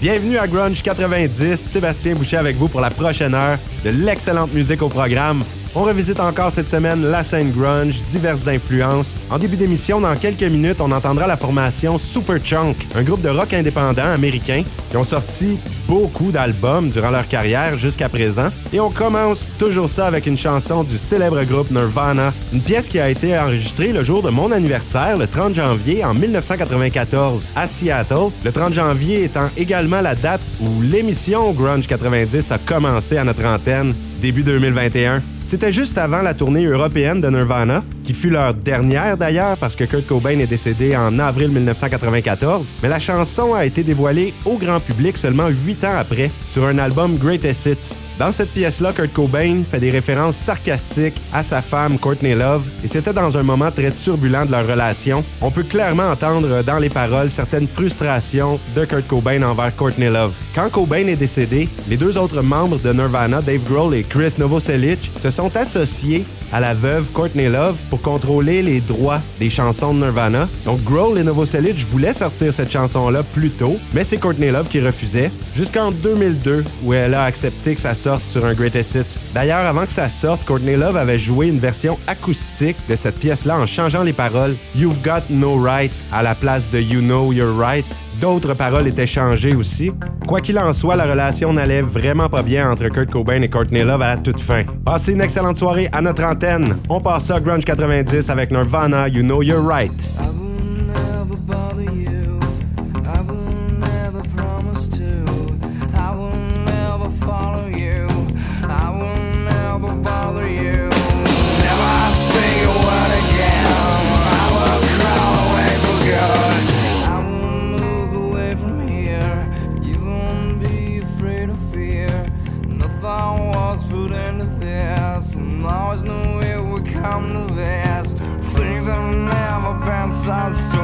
Bienvenue à Grunge 90, Sébastien Boucher avec vous pour la prochaine heure de l'excellente musique au programme. On revisite encore cette semaine la scène grunge, diverses influences. En début d'émission, dans quelques minutes, on entendra la formation Superchunk, un groupe de rock indépendant américain qui ont sorti beaucoup d'albums durant leur carrière jusqu'à présent. Et on commence toujours ça avec une chanson du célèbre groupe Nirvana, une pièce qui a été enregistrée le jour de mon anniversaire, le 30 janvier en 1994, à Seattle. Le 30 janvier étant également la date où l'émission Grunge 90 a commencé à notre antenne, début 2021. C'était juste avant la tournée européenne de Nirvana, qui fut leur dernière d'ailleurs parce que Kurt Cobain est décédé en avril 1994, mais la chanson a été dévoilée au grand public seulement huit ans après sur un album Greatest Hits. Dans cette pièce-là, Kurt Cobain fait des références sarcastiques à sa femme Courtney Love, et c'était dans un moment très turbulent de leur relation. On peut clairement entendre dans les paroles certaines frustrations de Kurt Cobain envers Courtney Love. Quand Cobain est décédé, les deux autres membres de Nirvana, Dave Grohl et Chris Novoselic, se sont associés à la veuve Courtney Love pour contrôler les droits des chansons de Nirvana. Donc Grohl et Novoselic voulaient sortir cette chanson-là plus tôt, mais c'est Courtney Love qui refusait, jusqu'en 2002 où elle a accepté que ça sorte sur un Greatest Hits. D'ailleurs, avant que ça sorte, Courtney Love avait joué une version acoustique de cette pièce-là en changeant les paroles You've Got No Right à la place de You Know You're Right. D'autres paroles étaient changées aussi. Quoi qu'il en soit, la relation n'allait vraiment pas bien entre Kurt Cobain et Courtney Love à la toute fin. Passez une excellente soirée à notre antenne. On passe ça Grunge 90 avec Nirvana, You Know You're Right. I saw.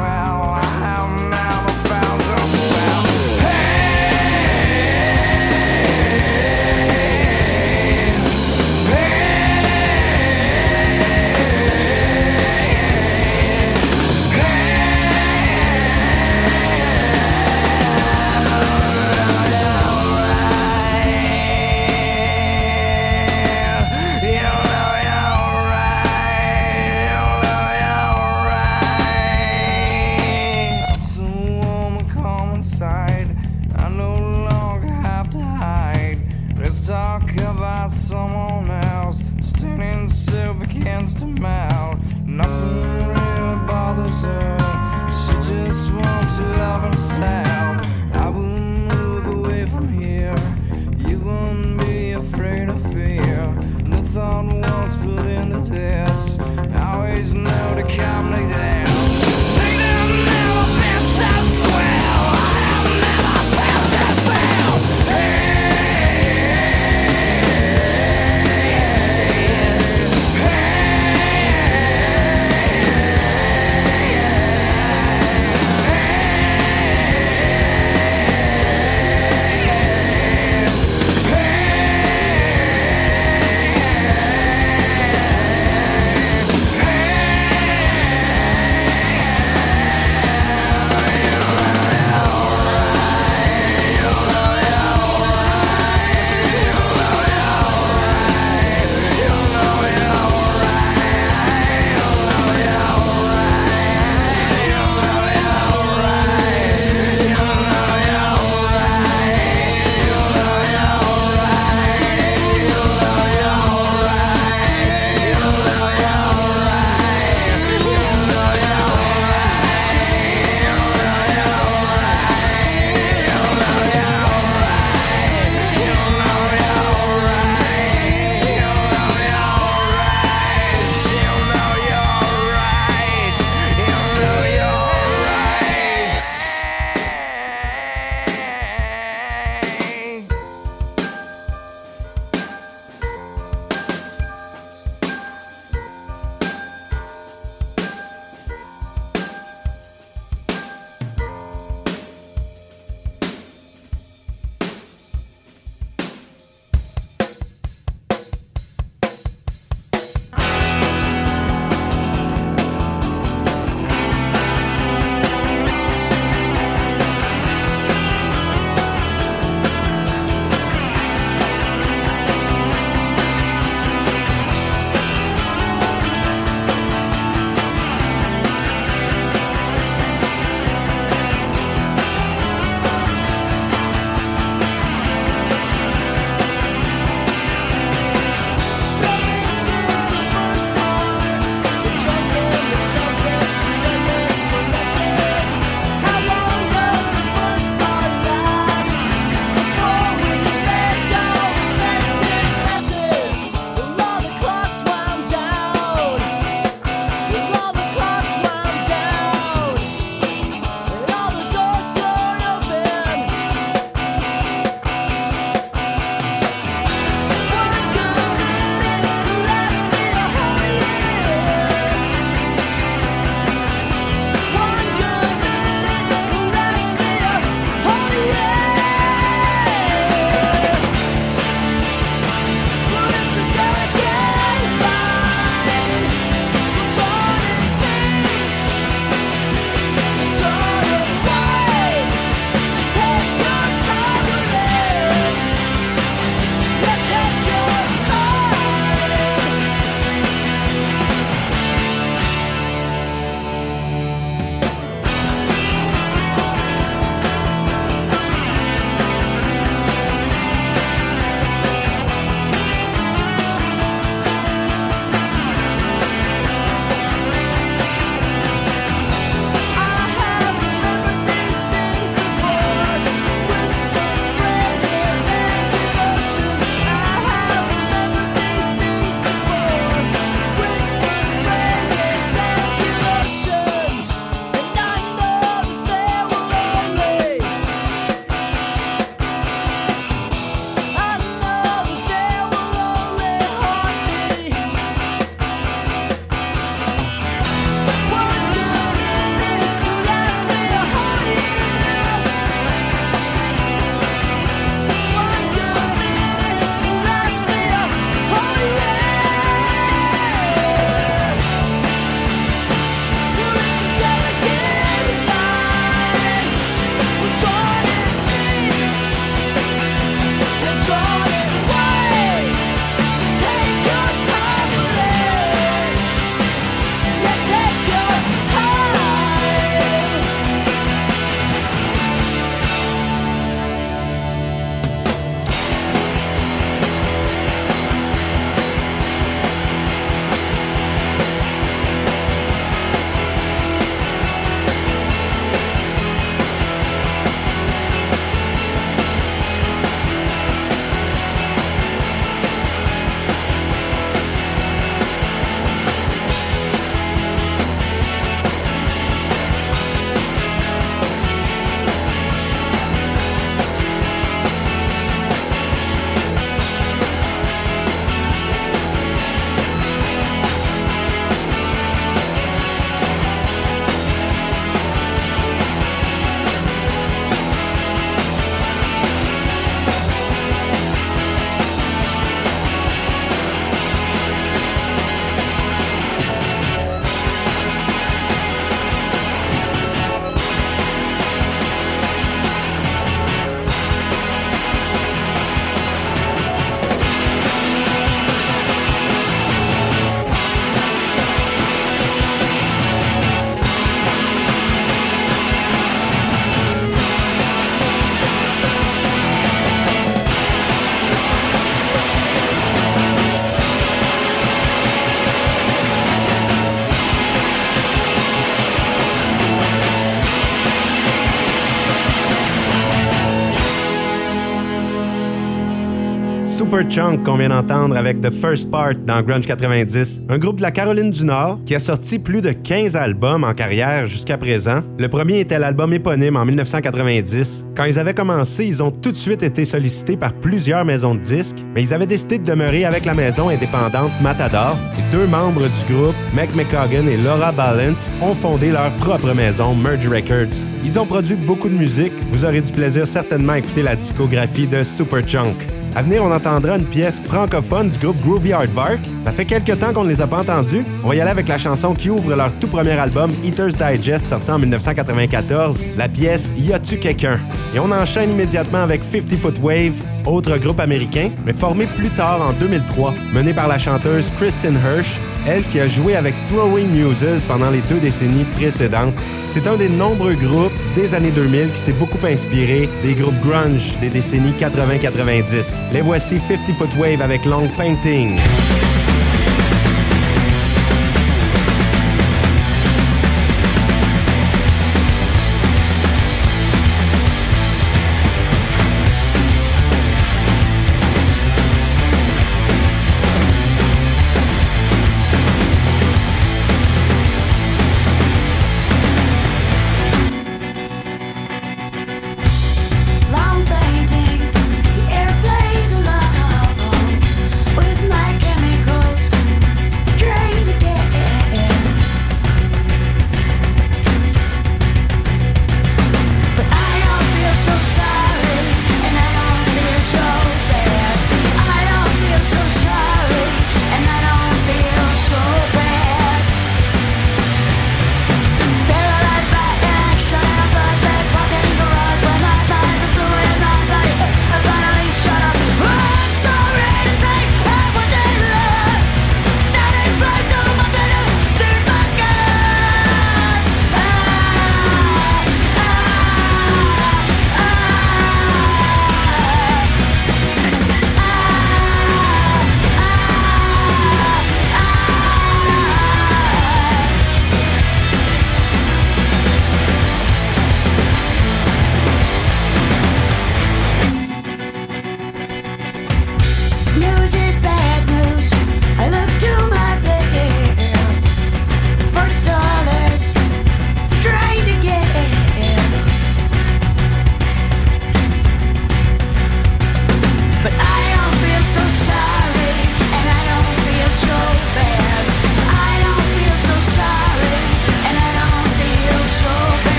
Super Chunk qu'on vient d'entendre avec The First Part dans Grunge 90, un groupe de la Caroline du Nord qui a sorti plus de 15 albums en carrière jusqu'à présent. Le premier était l'album éponyme en 1990. Quand ils avaient commencé, ils ont tout de suite été sollicités par plusieurs maisons de disques, mais ils avaient décidé de demeurer avec la maison indépendante Matador. Et deux membres du groupe, Mac McCogan et Laura Balance, ont fondé leur propre maison, Merge Records. Ils ont produit beaucoup de musique. Vous aurez du plaisir certainement à écouter la discographie de Super Chunk. À venir, on entendra une pièce francophone du groupe Groovy Aardvark. Ça fait quelques temps qu'on ne les a pas entendus. On va y aller avec la chanson qui ouvre leur tout premier album, Eater's Digest, sorti en 1994, la pièce Y a-tu quelqu'un? Et on enchaîne immédiatement avec 50 Foot Wave, autre groupe américain, mais formé plus tard en 2003, mené par la chanteuse Kristen Hirsch, elle qui a joué avec Throwing Muses pendant les deux décennies précédentes. C'est un des nombreux groupes des années 2000 qui s'est beaucoup inspiré des groupes grunge des décennies 80-90. Les voici 50 Foot Wave avec Long Painting.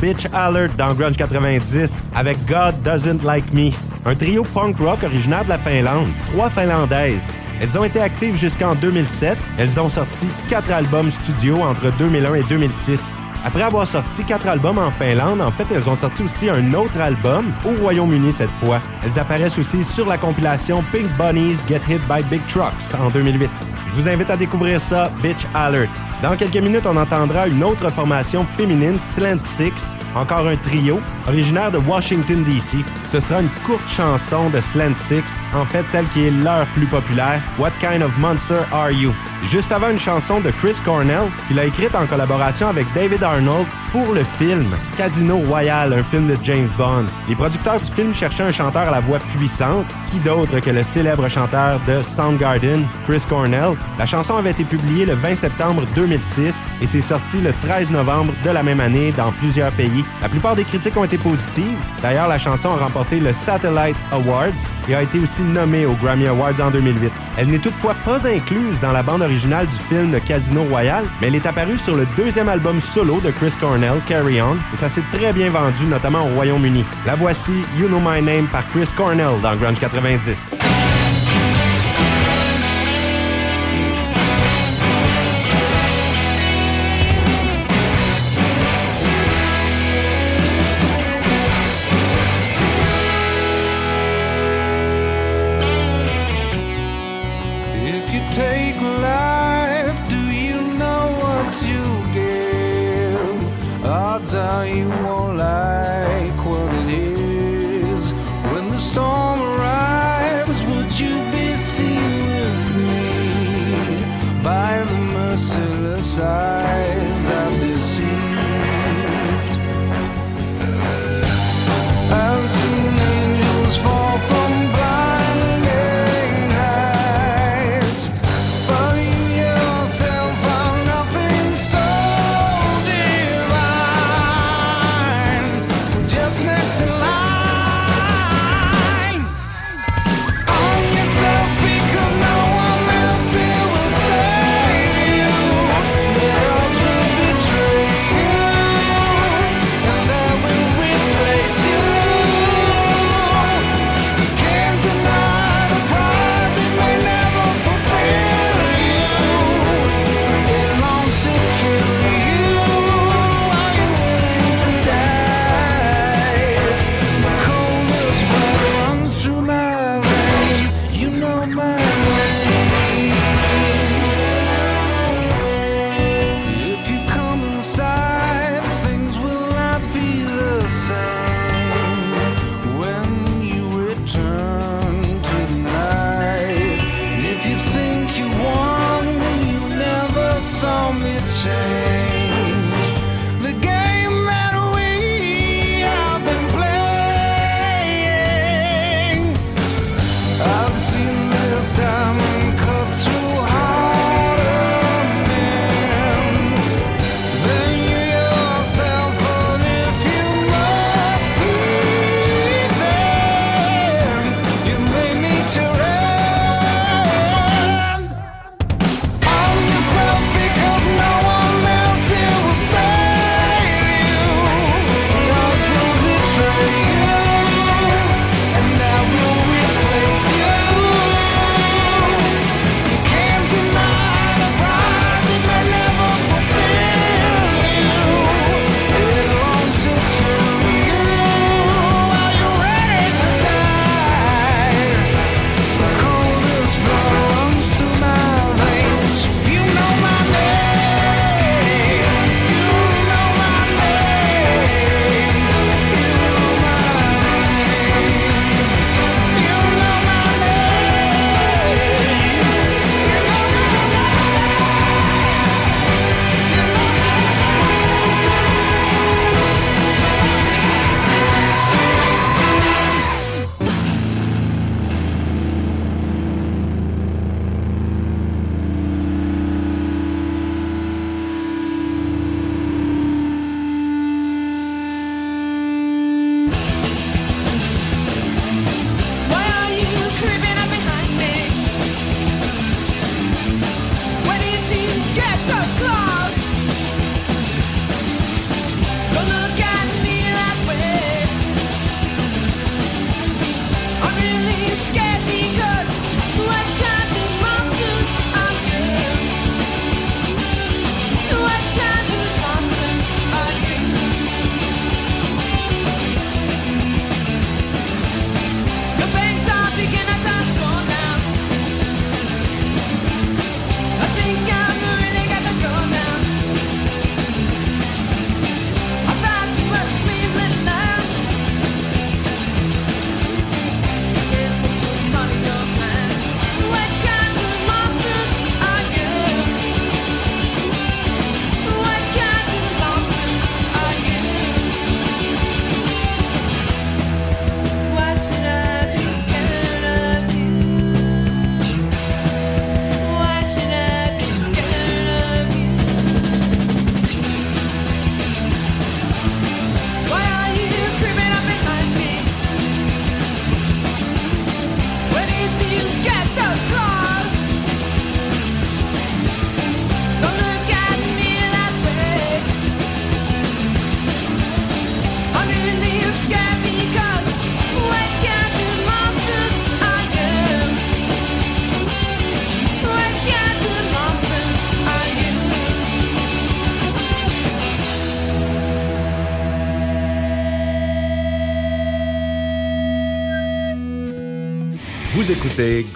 Bitch Alert dans Grunge 90 avec God Doesn't Like Me, un trio punk rock originaire de la Finlande, trois Finlandaises. Elles ont été actives jusqu'en 2007. Elles ont sorti quatre albums studio entre 2001 et 2006. Après avoir sorti quatre albums en Finlande, en fait, elles ont sorti aussi un autre album au Royaume-Uni cette fois. Elles apparaissent aussi sur la compilation Pink Bunnies Get Hit by Big Trucks en 2008. Je vous invite à découvrir ça, Bitch Alert. Dans quelques minutes, on entendra une autre formation féminine, Slant Six, encore un trio, originaire de Washington, D.C. Ce sera une courte chanson de Slant Six, en fait celle qui est leur plus populaire, What Kind of Monster Are You? Juste avant une chanson de Chris Cornell, qu'il a écrite en collaboration avec David Arnold pour le film Casino Royale, un film de James Bond. Les producteurs du film cherchaient un chanteur à la voix puissante, qui d'autre que le célèbre chanteur de Soundgarden, Chris Cornell? La chanson avait été publiée le 20 septembre 2006 et s'est sortie le 13 novembre de la même année dans plusieurs pays. La plupart des critiques ont été positives. D'ailleurs, la chanson a remporté le Satellite Awards et a été aussi nommée aux Grammy Awards en 2008. Elle n'est toutefois pas incluse dans la bande originale du film Casino Royale, mais elle est apparue sur le deuxième album solo de Chris Cornell, Carry On, et ça s'est très bien vendu, notamment au Royaume-Uni. La voici, You Know My Name par Chris Cornell dans Grunge 90.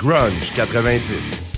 Grunge 90.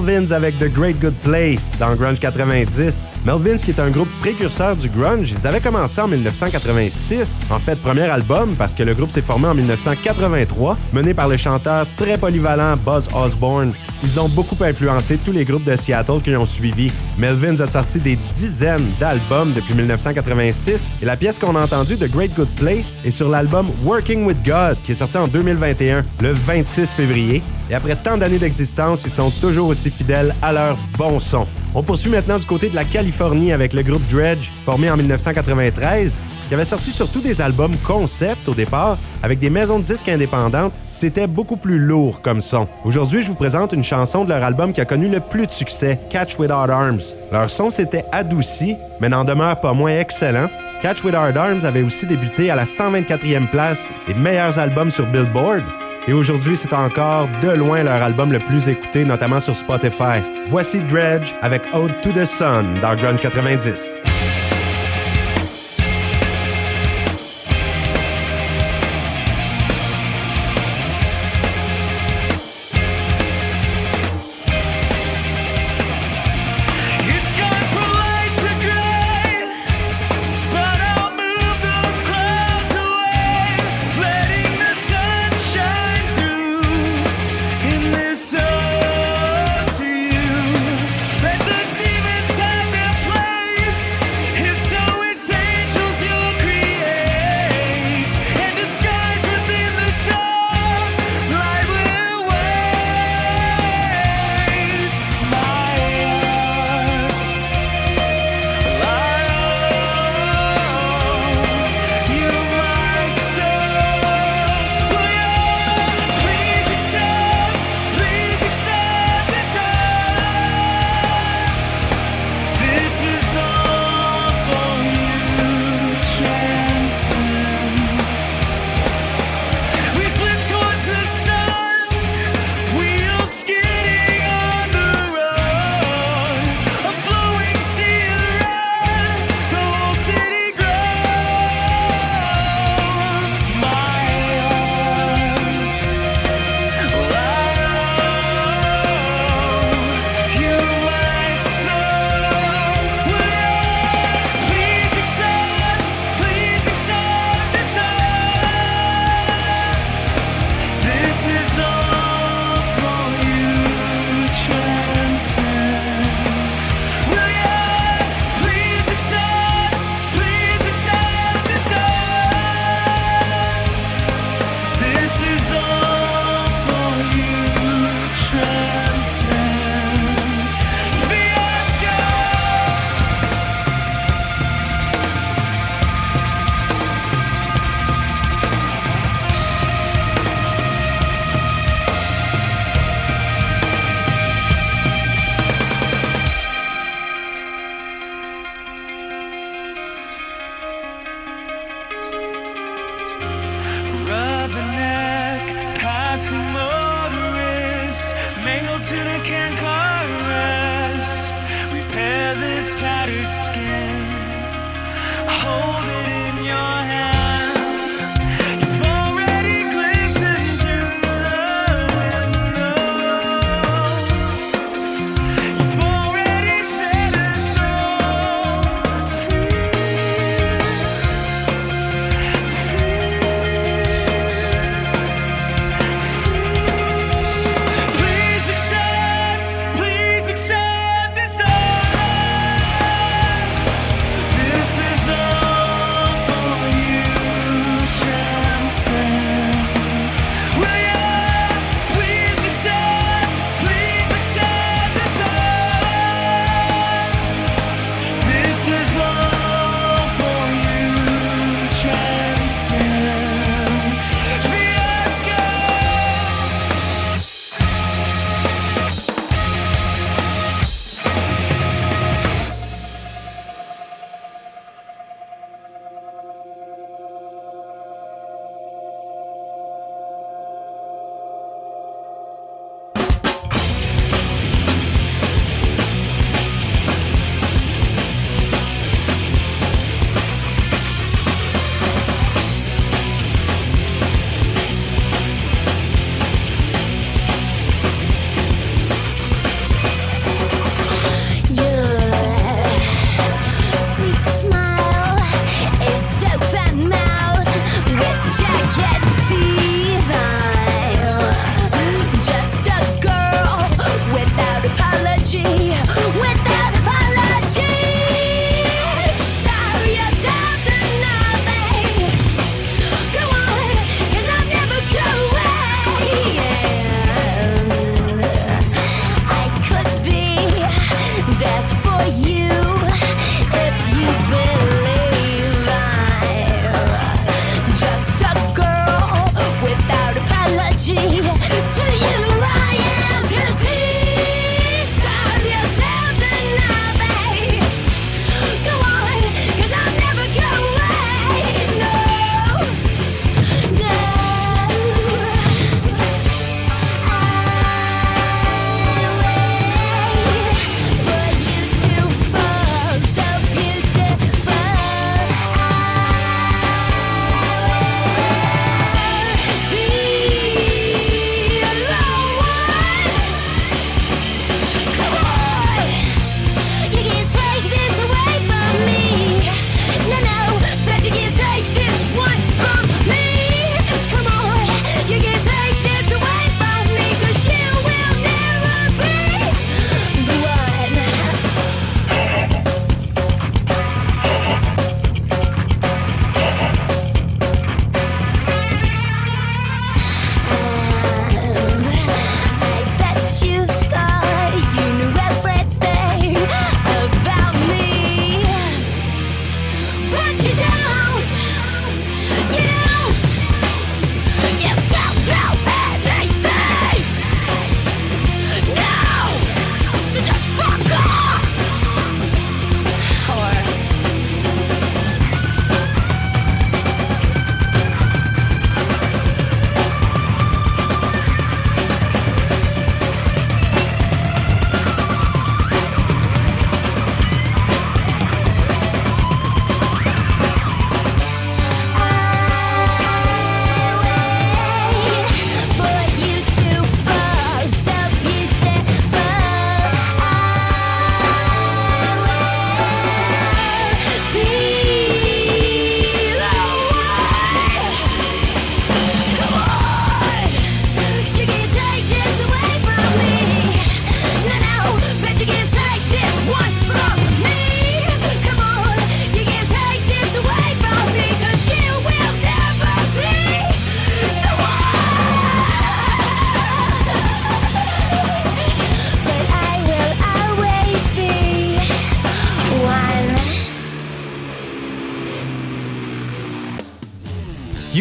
Melvins avec The Great Good Place dans Grunge 90. Melvins qui est un groupe précurseur du grunge, ils avaient commencé en 1986, en fait premier album parce que le groupe s'est formé en 1983, mené par le chanteur très polyvalent Buzz Osborne. Ils ont beaucoup influencé tous les groupes de Seattle qui ont suivi. Melvins a sorti des dizaines d'albums depuis 1986 et la pièce qu'on a entendue, The Great Good Place, est sur l'album Working with God qui est sorti en 2021, le 26 février. Et après tant d'années d'existence, ils sont toujours aussi fidèles à leur bon son. On poursuit maintenant du côté de la Californie avec le groupe Dredge, formé en 1993, qui avait sorti surtout des albums concept au départ, avec des maisons de disques indépendantes. C'était beaucoup plus lourd comme son. Aujourd'hui, je vous présente une chanson de leur album qui a connu le plus de succès, Catch Without Arms. Leur son s'était adouci, mais n'en demeure pas moins excellent. Catch Without Arms avait aussi débuté à la 124e place des meilleurs albums sur Billboard. Et aujourd'hui, c'est encore de loin leur album le plus écouté, notamment sur Spotify. Voici Dredge avec Ode to the Sun dans Grunge 90.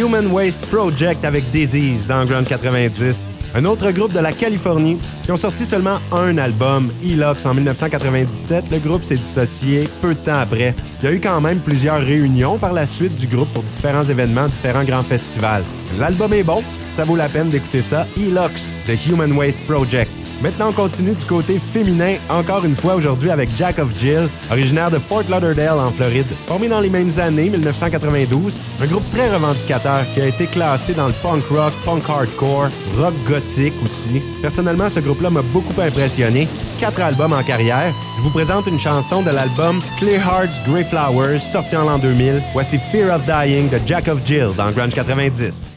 Human Waste Project avec Disease dans Ground 90, un autre groupe de la Californie qui ont sorti seulement un album, Elox, en 1997. Le groupe s'est dissocié peu de temps après. Il y a eu quand même plusieurs réunions par la suite du groupe pour différents événements, différents grands festivals. L'album est bon, ça vaut la peine d'écouter ça. Elox, The Human Waste Project. Maintenant, on continue du côté féminin, encore une fois aujourd'hui avec Jack of Jill, originaire de Fort Lauderdale en Floride. Formé dans les mêmes années, 1992, un groupe très revendicateur qui a été classé dans le punk rock, punk hardcore, rock gothique aussi. Personnellement, ce groupe-là m'a beaucoup impressionné. Quatre albums en carrière. Je vous présente une chanson de l'album Clear Hearts Grey Flowers, sorti en l'an 2000. Voici Fear of Dying de Jack of Jill dans Grunge 90.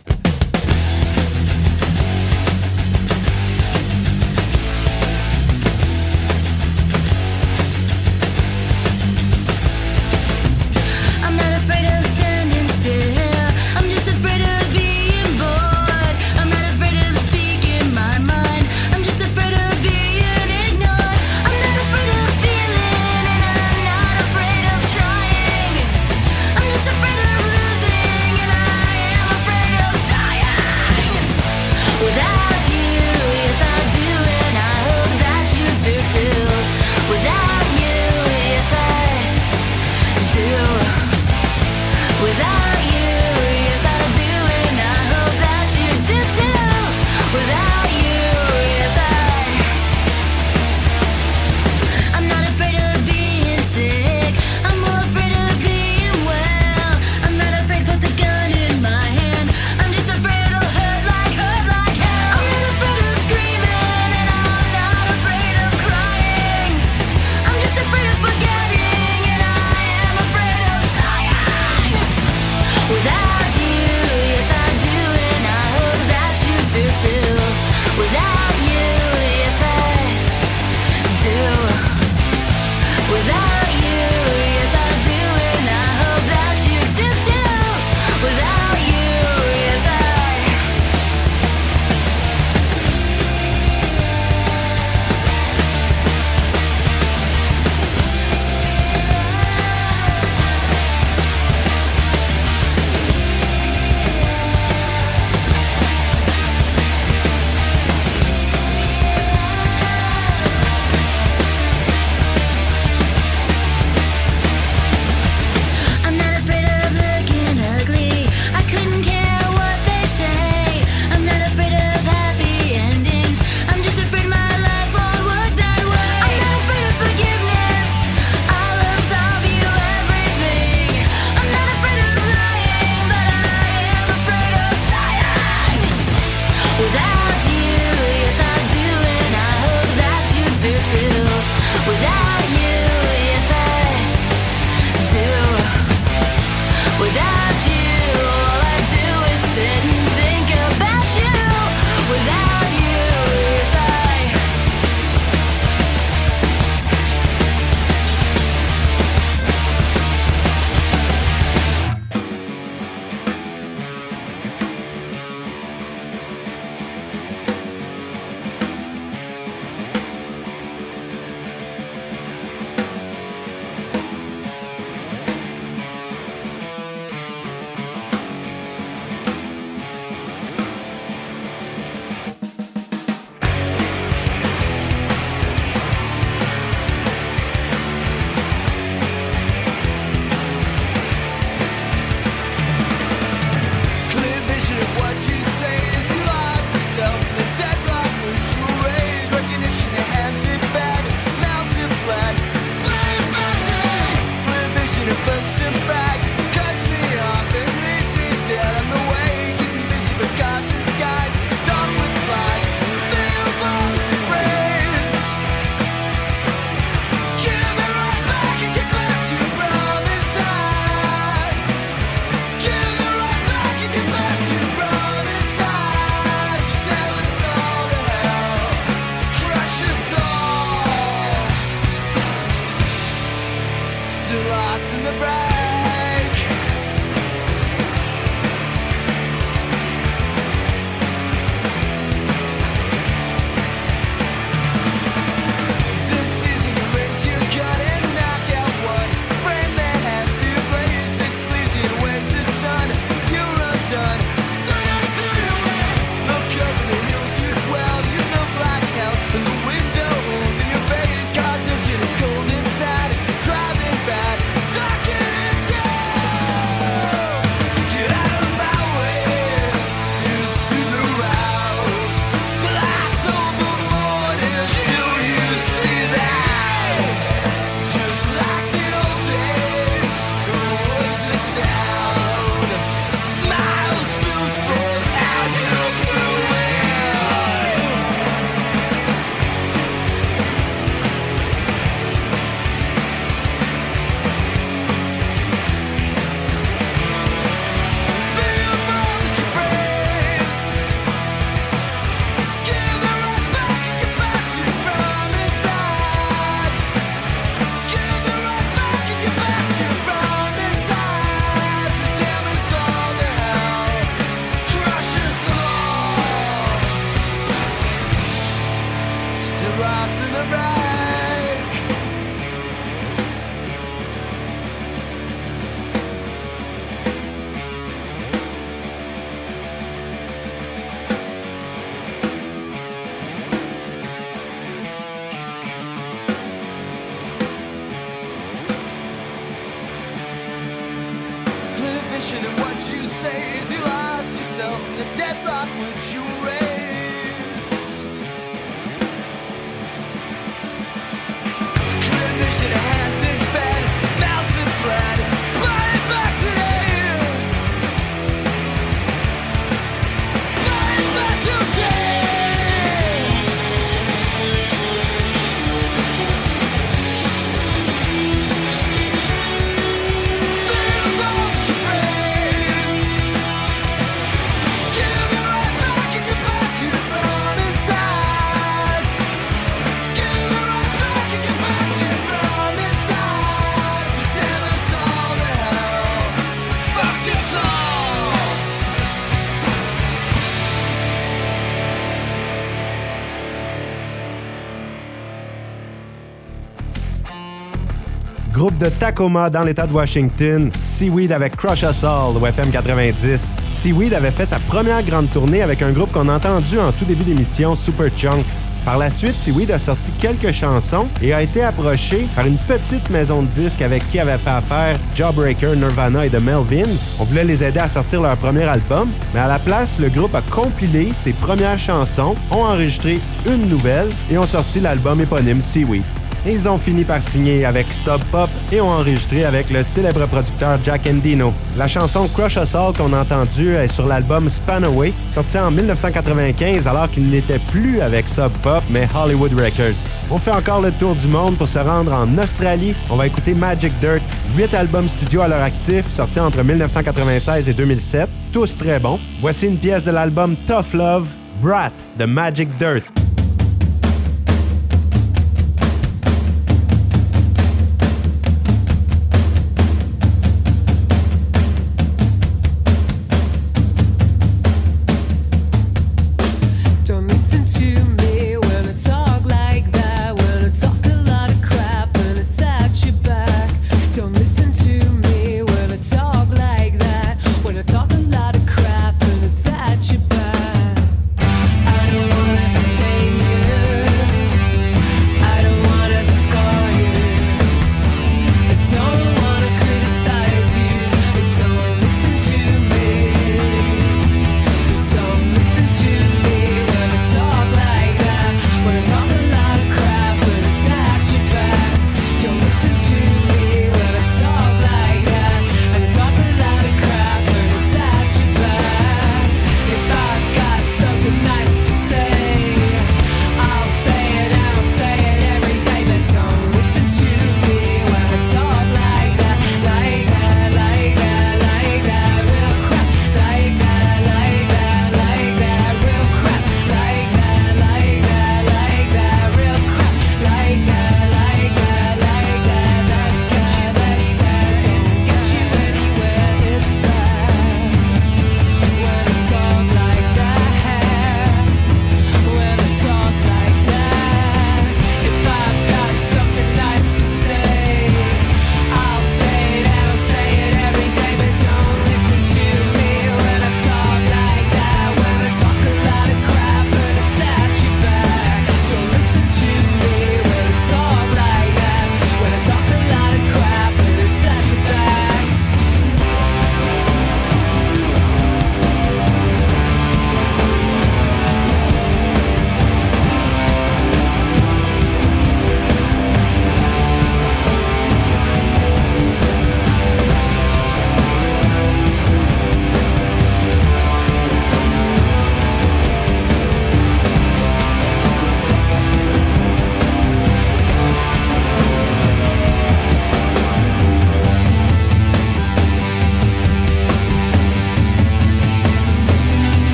Tacoma dans l'État de Washington, Seaweed avec Crush Us All au FM 90. Seaweed avait fait sa première grande tournée avec un groupe qu'on a entendu en tout début d'émission, Superchunk. Par la suite, Seaweed a sorti quelques chansons et a été approché par une petite maison de disques avec qui avait fait affaire Jawbreaker, Nirvana et The Melvins. On voulait les aider à sortir leur premier album, mais à la place, le groupe a compilé ses premières chansons, ont enregistré une nouvelle et ont sorti l'album éponyme Seaweed. Ils ont fini par signer avec Sub Pop et ont enregistré avec le célèbre producteur Jack Endino. La chanson Crush Us All qu'on a entendue est sur l'album Spanaway, sorti en 1995 alors qu'il n'était plus avec Sub Pop mais Hollywood Records. On fait encore le tour du monde pour se rendre en Australie. On va écouter Magic Dirt, 8 albums studio à leur actif, sortis entre 1996 et 2007, tous très bons. Voici une pièce de l'album Tough Love, Brat de Magic Dirt.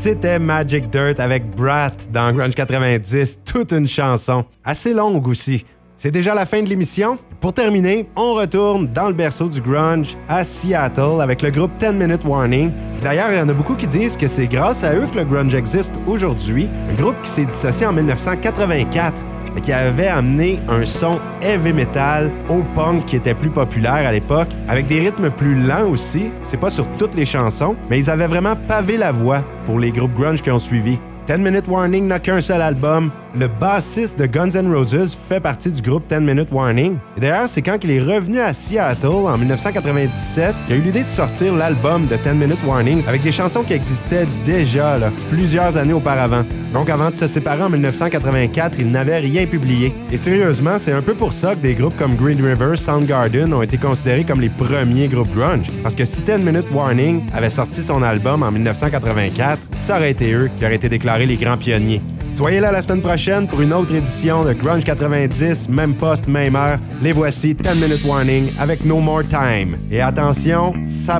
C'était Magic Dirt avec Brat dans Grunge 90, toute une chanson, assez longue aussi. C'est déjà la fin de l'émission. Pour terminer, on retourne dans le berceau du grunge à Seattle avec le groupe 10 Minute Warning. D'ailleurs, il y en a beaucoup qui disent que c'est grâce à eux que le grunge existe aujourd'hui. Un groupe qui s'est dissocié en 1984 et qui avait amené un son heavy metal au punk qui était plus populaire à l'époque, avec des rythmes plus lents aussi. C'est pas sur toutes les chansons, mais ils avaient vraiment pavé la voie pour les groupes grunge qui ont suivi. 10 Minute Warning n'a qu'un seul album. Le bassiste de Guns N' Roses fait partie du groupe 10 Minute Warning. Et d'ailleurs, c'est quand il est revenu à Seattle en 1997 qu'il a eu l'idée de sortir l'album de 10 Minute Warnings avec des chansons qui existaient déjà là, plusieurs années auparavant. Donc avant de se séparer en 1984, il n'avait rien publié. Et sérieusement, c'est un peu pour ça que des groupes comme Green River, Soundgarden ont été considérés comme les premiers groupes grunge. Parce que si 10 Minute Warning avait sorti son album en 1984, ça aurait été eux qui auraient été déclarés les grands pionniers. Soyez là la semaine prochaine pour une autre édition de Grunge 90, même poste, même heure. Les voici 10 Minute Warning avec No More Time. Et attention, ça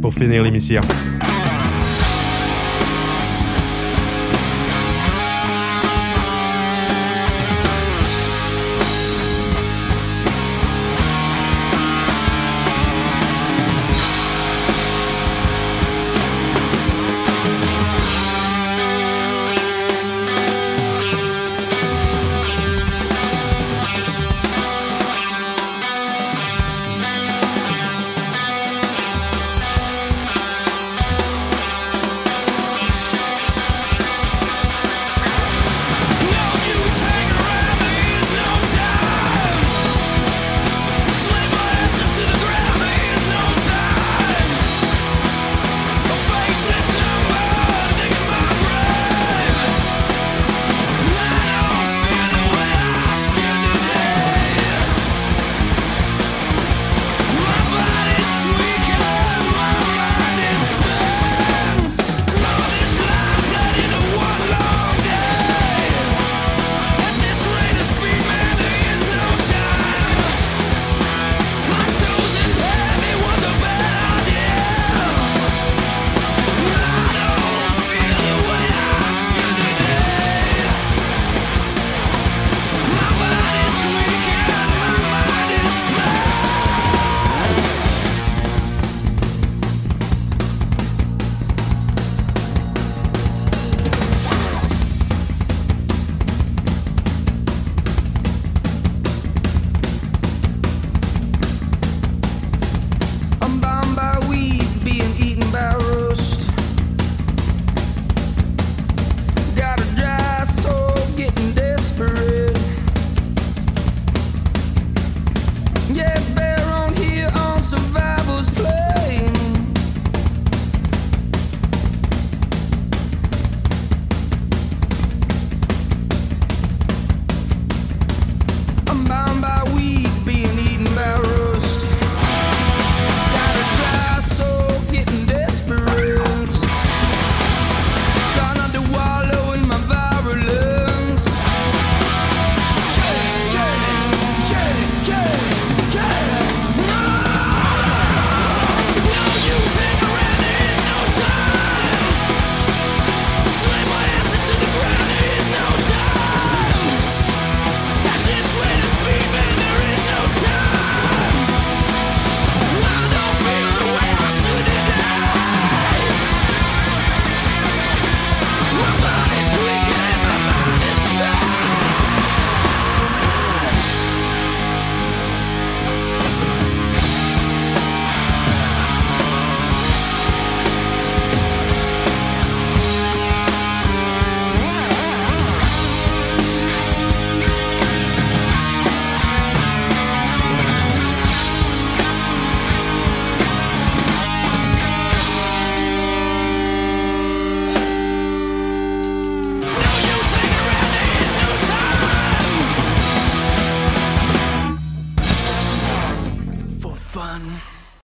pour finir l'émission.